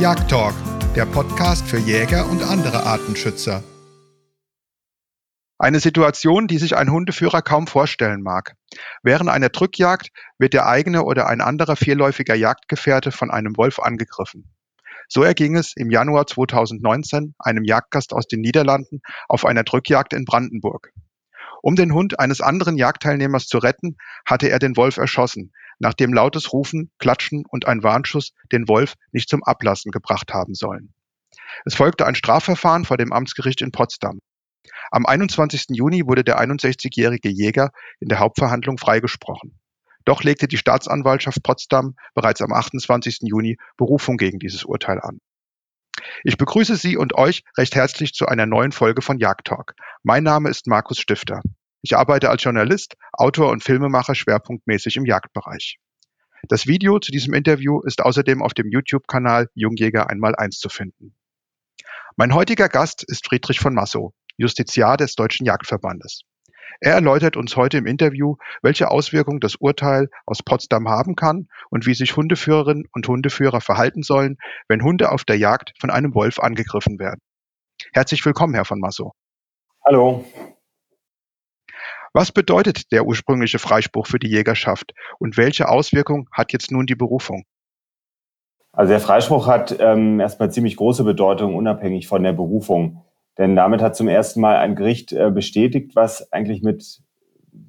Jagdtalk, der Podcast für Jäger und andere Artenschützer. Eine Situation, die sich ein Hundeführer kaum vorstellen mag. Während einer Drückjagd wird der eigene oder ein anderer vierläufiger Jagdgefährte von einem Wolf angegriffen. So erging es im Januar 2019 einem Jagdgast aus den Niederlanden auf einer Drückjagd in Brandenburg. Um den Hund eines anderen Jagdteilnehmers zu retten, hatte er den Wolf erschossen, nachdem lautes Rufen, Klatschen und ein Warnschuss den Wolf nicht zum Ablassen gebracht haben sollen. Es folgte ein Strafverfahren vor dem Amtsgericht in Potsdam. Am 21. Juni wurde der 61-jährige Jäger in der Hauptverhandlung freigesprochen. Doch legte die Staatsanwaltschaft Potsdam bereits am 28. Juni Berufung gegen dieses Urteil an. Ich begrüße Sie und euch recht herzlich zu einer neuen Folge von Jagdtalk. Mein Name ist Markus Stifter. Ich arbeite als Journalist, Autor und Filmemacher schwerpunktmäßig im Jagdbereich. Das Video zu diesem Interview ist außerdem auf dem YouTube-Kanal Jungjäger einmal eins zu finden. Mein heutiger Gast ist Friedrich von Massow, Justiziar des Deutschen Jagdverbandes. Er erläutert uns heute im Interview, welche Auswirkungen das Urteil aus Potsdam haben kann und wie sich Hundeführerinnen und Hundeführer verhalten sollen, wenn Hunde auf der Jagd von einem Wolf angegriffen werden. Herzlich willkommen, Herr von Massow. Hallo. Was bedeutet der ursprüngliche Freispruch für die Jägerschaft und welche Auswirkungen hat jetzt nun die Berufung? Also der Freispruch hat ähm, erstmal ziemlich große Bedeutung, unabhängig von der Berufung. Denn damit hat zum ersten Mal ein Gericht äh, bestätigt, was eigentlich mit,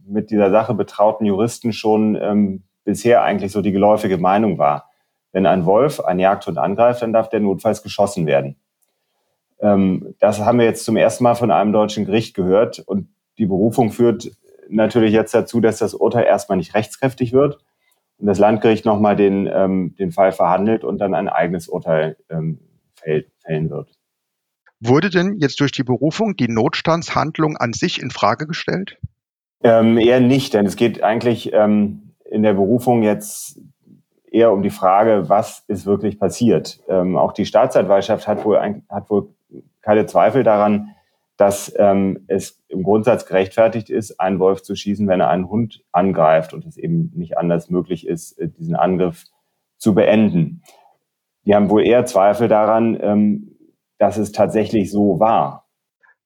mit dieser Sache betrauten Juristen schon ähm, bisher eigentlich so die geläufige Meinung war. Wenn ein Wolf ein Jagdhund angreift, dann darf der notfalls geschossen werden. Ähm, das haben wir jetzt zum ersten Mal von einem deutschen Gericht gehört. Und die Berufung führt natürlich jetzt dazu, dass das Urteil erstmal nicht rechtskräftig wird und das Landgericht nochmal den, ähm, den Fall verhandelt und dann ein eigenes Urteil ähm, fällen wird. Wurde denn jetzt durch die Berufung die Notstandshandlung an sich in Frage gestellt? Ähm, eher nicht, denn es geht eigentlich ähm, in der Berufung jetzt eher um die Frage, was ist wirklich passiert. Ähm, auch die Staatsanwaltschaft hat wohl, ein, hat wohl keine Zweifel daran, dass ähm, es im Grundsatz gerechtfertigt ist, einen Wolf zu schießen, wenn er einen Hund angreift und es eben nicht anders möglich ist, äh, diesen Angriff zu beenden. Die haben wohl eher Zweifel daran, ähm, dass es tatsächlich so war.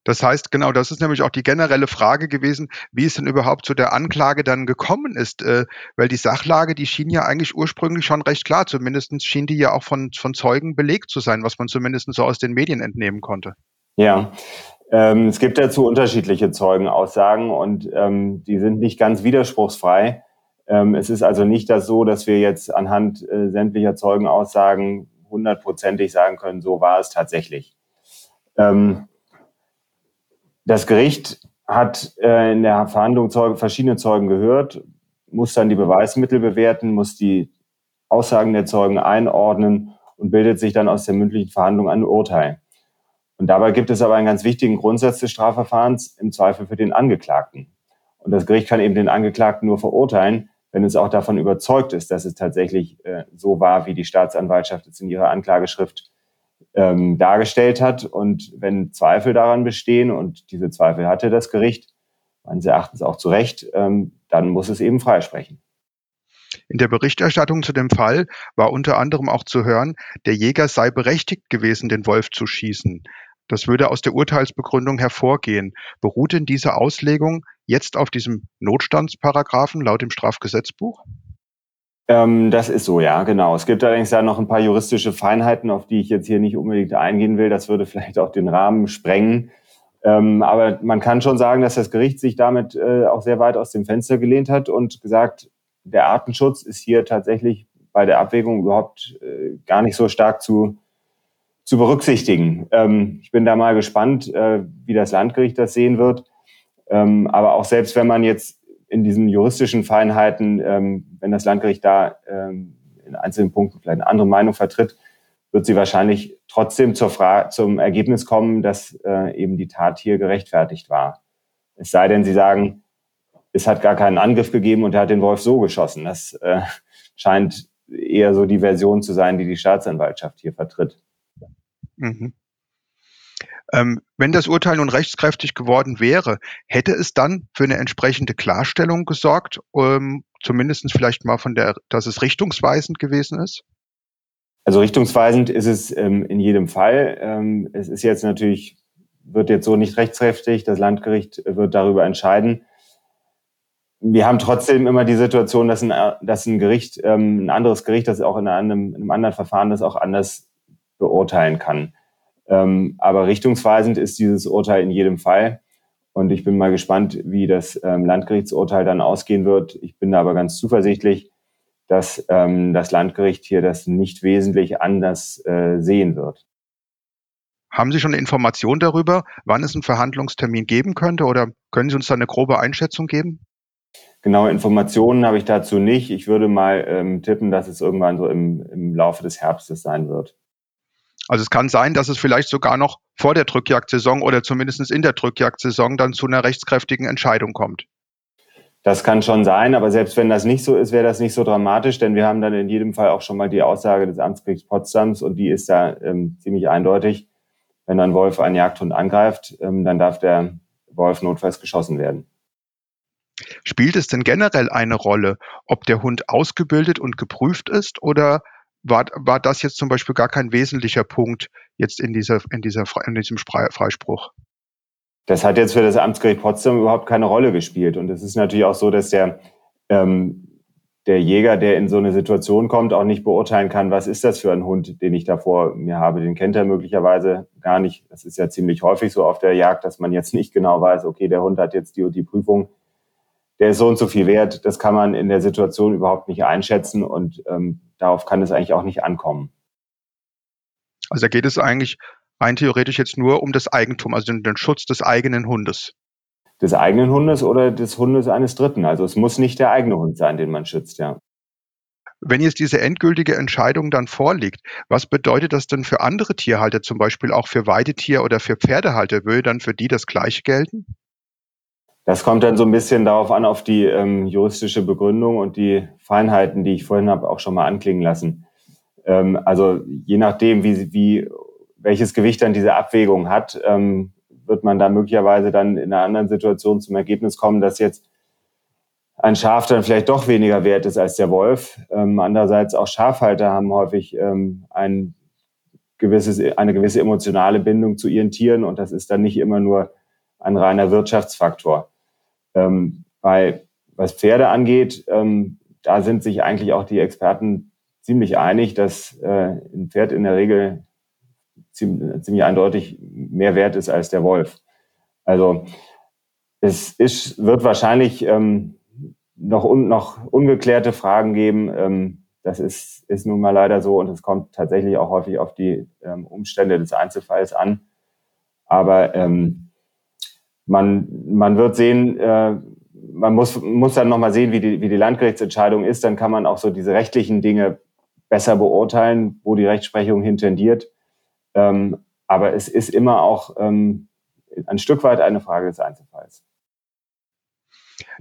Das heißt, genau, das ist nämlich auch die generelle Frage gewesen, wie es denn überhaupt zu der Anklage dann gekommen ist, äh, weil die Sachlage, die schien ja eigentlich ursprünglich schon recht klar, zumindest schien die ja auch von, von Zeugen belegt zu sein, was man zumindest so aus den Medien entnehmen konnte. Ja, ähm, es gibt dazu unterschiedliche Zeugenaussagen und ähm, die sind nicht ganz widerspruchsfrei. Ähm, es ist also nicht das so, dass wir jetzt anhand äh, sämtlicher Zeugenaussagen hundertprozentig sagen können, so war es tatsächlich. Ähm, das Gericht hat äh, in der Verhandlung Zeuge, verschiedene Zeugen gehört, muss dann die Beweismittel bewerten, muss die Aussagen der Zeugen einordnen und bildet sich dann aus der mündlichen Verhandlung ein Urteil. Und dabei gibt es aber einen ganz wichtigen Grundsatz des Strafverfahrens im Zweifel für den Angeklagten. Und das Gericht kann eben den Angeklagten nur verurteilen, wenn es auch davon überzeugt ist, dass es tatsächlich äh, so war, wie die Staatsanwaltschaft es in ihrer Anklageschrift ähm, dargestellt hat. Und wenn Zweifel daran bestehen, und diese Zweifel hatte das Gericht, meines Erachtens auch zu Recht, ähm, dann muss es eben freisprechen. In der Berichterstattung zu dem Fall war unter anderem auch zu hören, der Jäger sei berechtigt gewesen, den Wolf zu schießen. Das würde aus der Urteilsbegründung hervorgehen. Beruht denn diese Auslegung jetzt auf diesem Notstandsparagraphen laut dem Strafgesetzbuch? Ähm, das ist so, ja, genau. Es gibt allerdings da noch ein paar juristische Feinheiten, auf die ich jetzt hier nicht unbedingt eingehen will. Das würde vielleicht auch den Rahmen sprengen. Ähm, aber man kann schon sagen, dass das Gericht sich damit äh, auch sehr weit aus dem Fenster gelehnt hat und gesagt, der Artenschutz ist hier tatsächlich bei der Abwägung überhaupt äh, gar nicht so stark zu, zu berücksichtigen. Ähm, ich bin da mal gespannt, äh, wie das Landgericht das sehen wird. Ähm, aber auch selbst wenn man jetzt in diesen juristischen Feinheiten, ähm, wenn das Landgericht da ähm, in einzelnen Punkten vielleicht eine andere Meinung vertritt, wird sie wahrscheinlich trotzdem zur Fra zum Ergebnis kommen, dass äh, eben die Tat hier gerechtfertigt war. Es sei denn, Sie sagen, es hat gar keinen Angriff gegeben und er hat den Wolf so geschossen. Das äh, scheint eher so die Version zu sein, die die Staatsanwaltschaft hier vertritt. Mhm. Ähm, wenn das Urteil nun rechtskräftig geworden wäre, hätte es dann für eine entsprechende Klarstellung gesorgt, ähm, zumindest vielleicht mal von der, dass es richtungsweisend gewesen ist? Also richtungsweisend ist es ähm, in jedem Fall. Ähm, es ist jetzt natürlich, wird jetzt so nicht rechtskräftig. Das Landgericht wird darüber entscheiden. Wir haben trotzdem immer die Situation, dass ein, dass ein Gericht, ähm, ein anderes Gericht, das auch in einem, in einem anderen Verfahren das auch anders beurteilen kann. Ähm, aber richtungsweisend ist dieses Urteil in jedem Fall. Und ich bin mal gespannt, wie das ähm, Landgerichtsurteil dann ausgehen wird. Ich bin da aber ganz zuversichtlich, dass ähm, das Landgericht hier das nicht wesentlich anders äh, sehen wird. Haben Sie schon eine Information darüber, wann es einen Verhandlungstermin geben könnte oder können Sie uns da eine grobe Einschätzung geben? Genaue Informationen habe ich dazu nicht. Ich würde mal ähm, tippen, dass es irgendwann so im, im Laufe des Herbstes sein wird. Also es kann sein, dass es vielleicht sogar noch vor der Drückjagdsaison oder zumindest in der Drückjagdsaison dann zu einer rechtskräftigen Entscheidung kommt. Das kann schon sein, aber selbst wenn das nicht so ist, wäre das nicht so dramatisch, denn wir haben dann in jedem Fall auch schon mal die Aussage des Amtsgerichts Potsdams und die ist da ähm, ziemlich eindeutig. Wenn ein Wolf einen Jagdhund angreift, ähm, dann darf der Wolf notfalls geschossen werden. Spielt es denn generell eine Rolle, ob der Hund ausgebildet und geprüft ist oder war, war das jetzt zum Beispiel gar kein wesentlicher Punkt jetzt in, dieser, in, dieser, in diesem Freispruch? Das hat jetzt für das Amtsgericht Potsdam überhaupt keine Rolle gespielt. Und es ist natürlich auch so, dass der, ähm, der Jäger, der in so eine Situation kommt, auch nicht beurteilen kann, was ist das für ein Hund, den ich da vor mir habe. Den kennt er möglicherweise gar nicht. Das ist ja ziemlich häufig so auf der Jagd, dass man jetzt nicht genau weiß, okay, der Hund hat jetzt die und die Prüfung der ist so und so viel wert. Das kann man in der Situation überhaupt nicht einschätzen und ähm, darauf kann es eigentlich auch nicht ankommen. Also da geht es eigentlich rein theoretisch jetzt nur um das Eigentum, also den, den Schutz des eigenen Hundes. Des eigenen Hundes oder des Hundes eines Dritten. Also es muss nicht der eigene Hund sein, den man schützt, ja. Wenn jetzt diese endgültige Entscheidung dann vorliegt, was bedeutet das denn für andere Tierhalter, zum Beispiel auch für Weidetier- oder für Pferdehalter? Würde dann für die das gleiche gelten? Das kommt dann so ein bisschen darauf an, auf die ähm, juristische Begründung und die Feinheiten, die ich vorhin habe, auch schon mal anklingen lassen. Ähm, also je nachdem, wie, wie, welches Gewicht dann diese Abwägung hat, ähm, wird man da möglicherweise dann in einer anderen Situation zum Ergebnis kommen, dass jetzt ein Schaf dann vielleicht doch weniger wert ist als der Wolf. Ähm, andererseits auch Schafhalter haben häufig ähm, ein gewisses, eine gewisse emotionale Bindung zu ihren Tieren und das ist dann nicht immer nur ein reiner Wirtschaftsfaktor. Ähm, bei, was Pferde angeht, ähm, da sind sich eigentlich auch die Experten ziemlich einig, dass äh, ein Pferd in der Regel ziemlich, ziemlich eindeutig mehr wert ist als der Wolf. Also es ist, wird wahrscheinlich ähm, noch, un, noch ungeklärte Fragen geben. Ähm, das ist, ist nun mal leider so und es kommt tatsächlich auch häufig auf die ähm, Umstände des Einzelfalls an. Aber ähm, man, man wird sehen, äh, man muss, muss dann nochmal sehen, wie die, wie die Landgerichtsentscheidung ist. Dann kann man auch so diese rechtlichen Dinge besser beurteilen, wo die Rechtsprechung hintendiert. Ähm, aber es ist immer auch ähm, ein Stück weit eine Frage des Einzelfalls.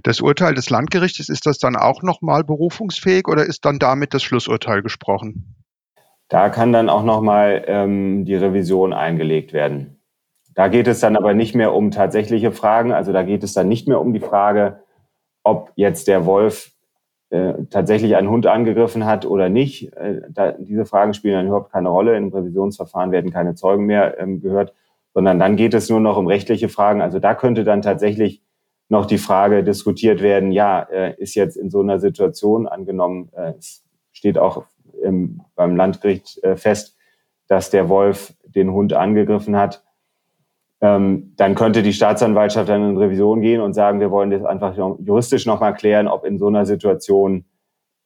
Das Urteil des Landgerichtes, ist das dann auch nochmal berufungsfähig oder ist dann damit das Schlussurteil gesprochen? Da kann dann auch nochmal ähm, die Revision eingelegt werden. Da geht es dann aber nicht mehr um tatsächliche Fragen. Also da geht es dann nicht mehr um die Frage, ob jetzt der Wolf äh, tatsächlich einen Hund angegriffen hat oder nicht. Äh, da, diese Fragen spielen dann überhaupt keine Rolle. Im Revisionsverfahren werden keine Zeugen mehr ähm, gehört, sondern dann geht es nur noch um rechtliche Fragen. Also da könnte dann tatsächlich noch die Frage diskutiert werden, ja, äh, ist jetzt in so einer Situation angenommen, äh, es steht auch im, beim Landgericht äh, fest, dass der Wolf den Hund angegriffen hat ähm, dann könnte die Staatsanwaltschaft dann in Revision gehen und sagen, wir wollen das einfach juristisch nochmal klären, ob in so einer Situation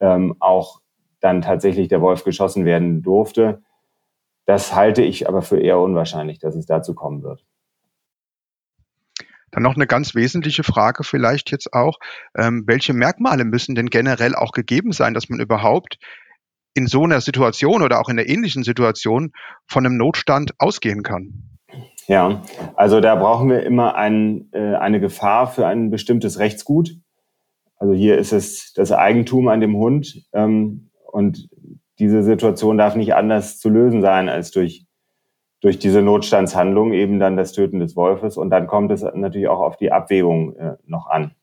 ähm, auch dann tatsächlich der Wolf geschossen werden durfte. Das halte ich aber für eher unwahrscheinlich, dass es dazu kommen wird. Dann noch eine ganz wesentliche Frage vielleicht jetzt auch. Ähm, welche Merkmale müssen denn generell auch gegeben sein, dass man überhaupt in so einer Situation oder auch in einer ähnlichen Situation von einem Notstand ausgehen kann? Ja, also da brauchen wir immer ein, äh, eine Gefahr für ein bestimmtes Rechtsgut. Also hier ist es das Eigentum an dem Hund ähm, und diese Situation darf nicht anders zu lösen sein als durch, durch diese Notstandshandlung, eben dann das Töten des Wolfes. Und dann kommt es natürlich auch auf die Abwägung äh, noch an.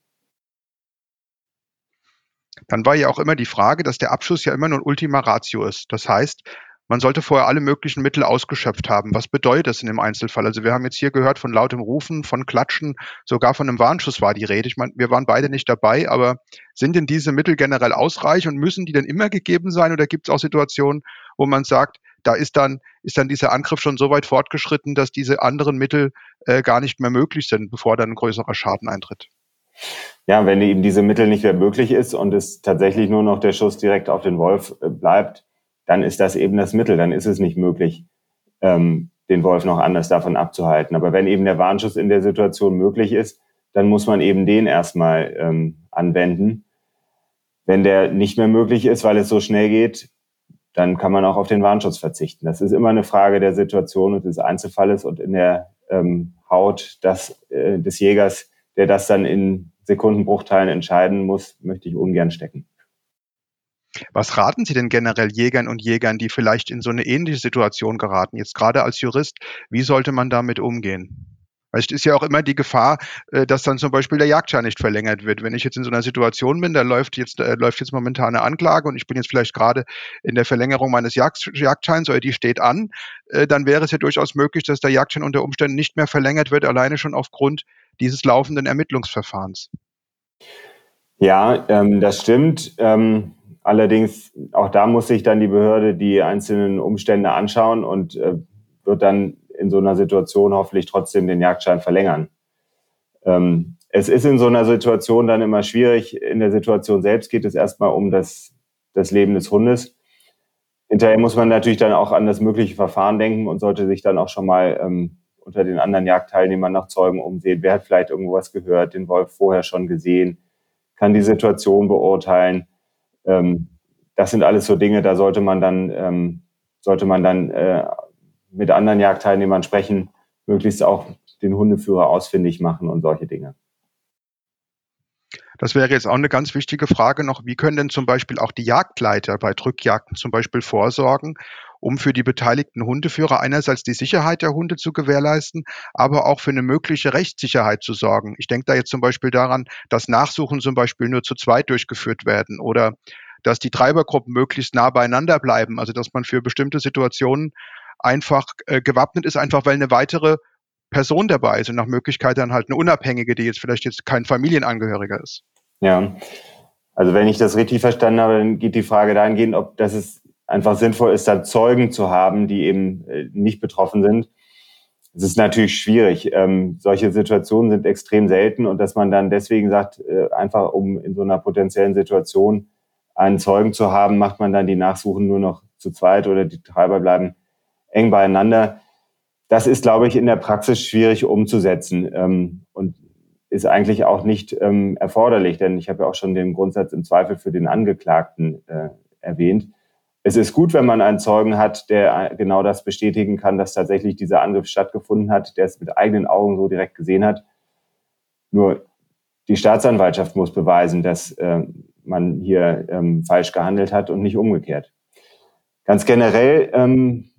Dann war ja auch immer die Frage, dass der Abschluss ja immer nur Ultima Ratio ist. Das heißt, man sollte vorher alle möglichen Mittel ausgeschöpft haben. Was bedeutet das in dem Einzelfall? Also wir haben jetzt hier gehört von lautem Rufen, von Klatschen, sogar von einem Warnschuss war die Rede. Ich meine, wir waren beide nicht dabei, aber sind denn diese Mittel generell ausreichend und müssen die denn immer gegeben sein oder gibt es auch Situationen, wo man sagt, da ist dann, ist dann dieser Angriff schon so weit fortgeschritten, dass diese anderen Mittel äh, gar nicht mehr möglich sind, bevor dann ein größerer Schaden eintritt? Ja, wenn eben diese Mittel nicht mehr möglich ist und es tatsächlich nur noch der Schuss direkt auf den Wolf äh, bleibt, dann ist das eben das Mittel, dann ist es nicht möglich, ähm, den Wolf noch anders davon abzuhalten. Aber wenn eben der Warnschuss in der Situation möglich ist, dann muss man eben den erstmal ähm, anwenden. Wenn der nicht mehr möglich ist, weil es so schnell geht, dann kann man auch auf den Warnschutz verzichten. Das ist immer eine Frage der Situation und des Einzelfalles und in der ähm, Haut das, äh, des Jägers, der das dann in Sekundenbruchteilen entscheiden muss, möchte ich ungern stecken. Was raten Sie denn generell Jägern und Jägern, die vielleicht in so eine ähnliche Situation geraten? Jetzt gerade als Jurist, wie sollte man damit umgehen? Weil es ist ja auch immer die Gefahr, äh, dass dann zum Beispiel der Jagdschein nicht verlängert wird. Wenn ich jetzt in so einer Situation bin, da läuft jetzt, äh, läuft jetzt momentan eine Anklage und ich bin jetzt vielleicht gerade in der Verlängerung meines Jagd, Jagdscheins oder die steht an, äh, dann wäre es ja durchaus möglich, dass der Jagdschein unter Umständen nicht mehr verlängert wird, alleine schon aufgrund dieses laufenden Ermittlungsverfahrens. Ja, ähm, das stimmt. Ähm, allerdings, auch da muss sich dann die Behörde die einzelnen Umstände anschauen und äh, wird dann in so einer Situation hoffentlich trotzdem den Jagdschein verlängern. Ähm, es ist in so einer Situation dann immer schwierig. In der Situation selbst geht es erstmal um das, das Leben des Hundes. Hinterher muss man natürlich dann auch an das mögliche Verfahren denken und sollte sich dann auch schon mal ähm, unter den anderen Jagdteilnehmern nach Zeugen umsehen. Wer hat vielleicht irgendwo was gehört, den Wolf vorher schon gesehen, kann die Situation beurteilen. Ähm, das sind alles so Dinge, da sollte man dann, ähm, sollte man dann äh, mit anderen Jagdteilnehmern sprechen, möglichst auch den Hundeführer ausfindig machen und solche Dinge. Das wäre jetzt auch eine ganz wichtige Frage noch. Wie können denn zum Beispiel auch die Jagdleiter bei Drückjagden zum Beispiel vorsorgen, um für die beteiligten Hundeführer einerseits die Sicherheit der Hunde zu gewährleisten, aber auch für eine mögliche Rechtssicherheit zu sorgen? Ich denke da jetzt zum Beispiel daran, dass Nachsuchen zum Beispiel nur zu zweit durchgeführt werden oder dass die Treibergruppen möglichst nah beieinander bleiben, also dass man für bestimmte Situationen einfach äh, gewappnet ist, einfach weil eine weitere Person dabei ist und nach Möglichkeit dann halt eine Unabhängige, die jetzt vielleicht jetzt kein Familienangehöriger ist. Ja, also wenn ich das richtig verstanden habe, dann geht die Frage dahingehend, ob das es einfach sinnvoll ist, da Zeugen zu haben, die eben äh, nicht betroffen sind. Es ist natürlich schwierig. Ähm, solche Situationen sind extrem selten und dass man dann deswegen sagt, äh, einfach um in so einer potenziellen Situation einen Zeugen zu haben, macht man dann die Nachsuchen nur noch zu zweit oder die Treiber bleiben eng beieinander. Das ist, glaube ich, in der Praxis schwierig umzusetzen ähm, und ist eigentlich auch nicht ähm, erforderlich, denn ich habe ja auch schon den Grundsatz im Zweifel für den Angeklagten äh, erwähnt. Es ist gut, wenn man einen Zeugen hat, der genau das bestätigen kann, dass tatsächlich dieser Angriff stattgefunden hat, der es mit eigenen Augen so direkt gesehen hat. Nur die Staatsanwaltschaft muss beweisen, dass äh, man hier ähm, falsch gehandelt hat und nicht umgekehrt. Ganz generell ähm,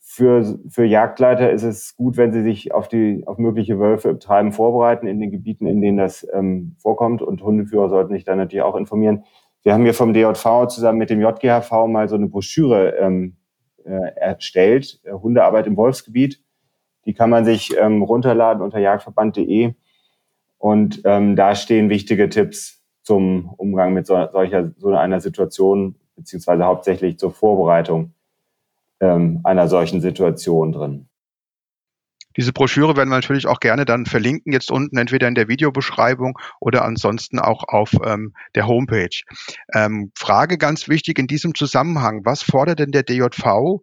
für, für Jagdleiter ist es gut, wenn sie sich auf die auf mögliche Wölfe im Treiben vorbereiten in den Gebieten, in denen das ähm, vorkommt. Und Hundeführer sollten sich dann natürlich auch informieren. Wir haben hier vom DJV zusammen mit dem JGHV mal so eine Broschüre ähm, äh, erstellt, äh, Hundearbeit im Wolfsgebiet. Die kann man sich ähm, runterladen unter jagdverband.de. Und ähm, da stehen wichtige Tipps zum Umgang mit so, solcher, so einer Situation, beziehungsweise hauptsächlich zur Vorbereitung ähm, einer solchen Situation drin. Diese Broschüre werden wir natürlich auch gerne dann verlinken, jetzt unten entweder in der Videobeschreibung oder ansonsten auch auf ähm, der Homepage. Ähm, Frage ganz wichtig in diesem Zusammenhang, was fordert denn der DJV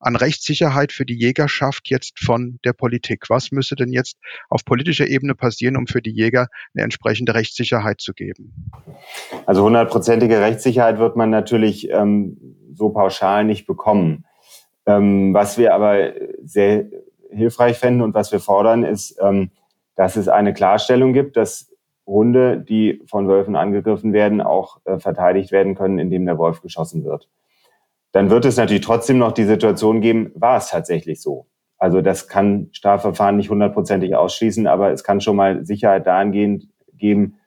an Rechtssicherheit für die Jägerschaft jetzt von der Politik? Was müsste denn jetzt auf politischer Ebene passieren, um für die Jäger eine entsprechende Rechtssicherheit zu geben? Also hundertprozentige Rechtssicherheit wird man natürlich ähm, so pauschal nicht bekommen. Ähm, was wir aber sehr hilfreich fänden und was wir fordern, ist, ähm, dass es eine Klarstellung gibt, dass Hunde, die von Wölfen angegriffen werden, auch äh, verteidigt werden können, indem der Wolf geschossen wird. Dann wird es natürlich trotzdem noch die Situation geben, war es tatsächlich so? Also das kann Strafverfahren nicht hundertprozentig ausschließen, aber es kann schon mal Sicherheit dahingehend geben,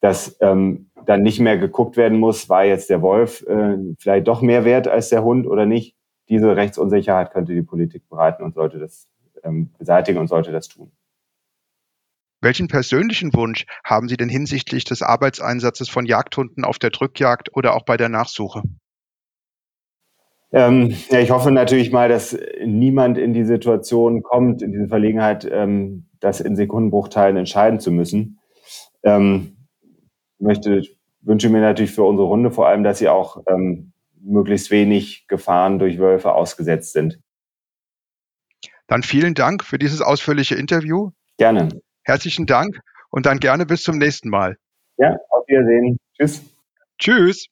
dass ähm, dann nicht mehr geguckt werden muss, war jetzt der Wolf äh, vielleicht doch mehr wert als der Hund oder nicht, diese Rechtsunsicherheit könnte die Politik bereiten und sollte das ähm, beseitigen und sollte das tun. Welchen persönlichen Wunsch haben Sie denn hinsichtlich des Arbeitseinsatzes von Jagdhunden auf der Drückjagd oder auch bei der Nachsuche? Ähm, ja, ich hoffe natürlich mal, dass niemand in die Situation kommt, in diese Verlegenheit, ähm, das in Sekundenbruchteilen entscheiden zu müssen. Ähm, möchte, wünsche mir natürlich für unsere Hunde vor allem, dass sie auch ähm, möglichst wenig Gefahren durch Wölfe ausgesetzt sind. Dann vielen Dank für dieses ausführliche Interview. Gerne. Herzlichen Dank und dann gerne bis zum nächsten Mal. Ja, auf Wiedersehen. Tschüss. Tschüss.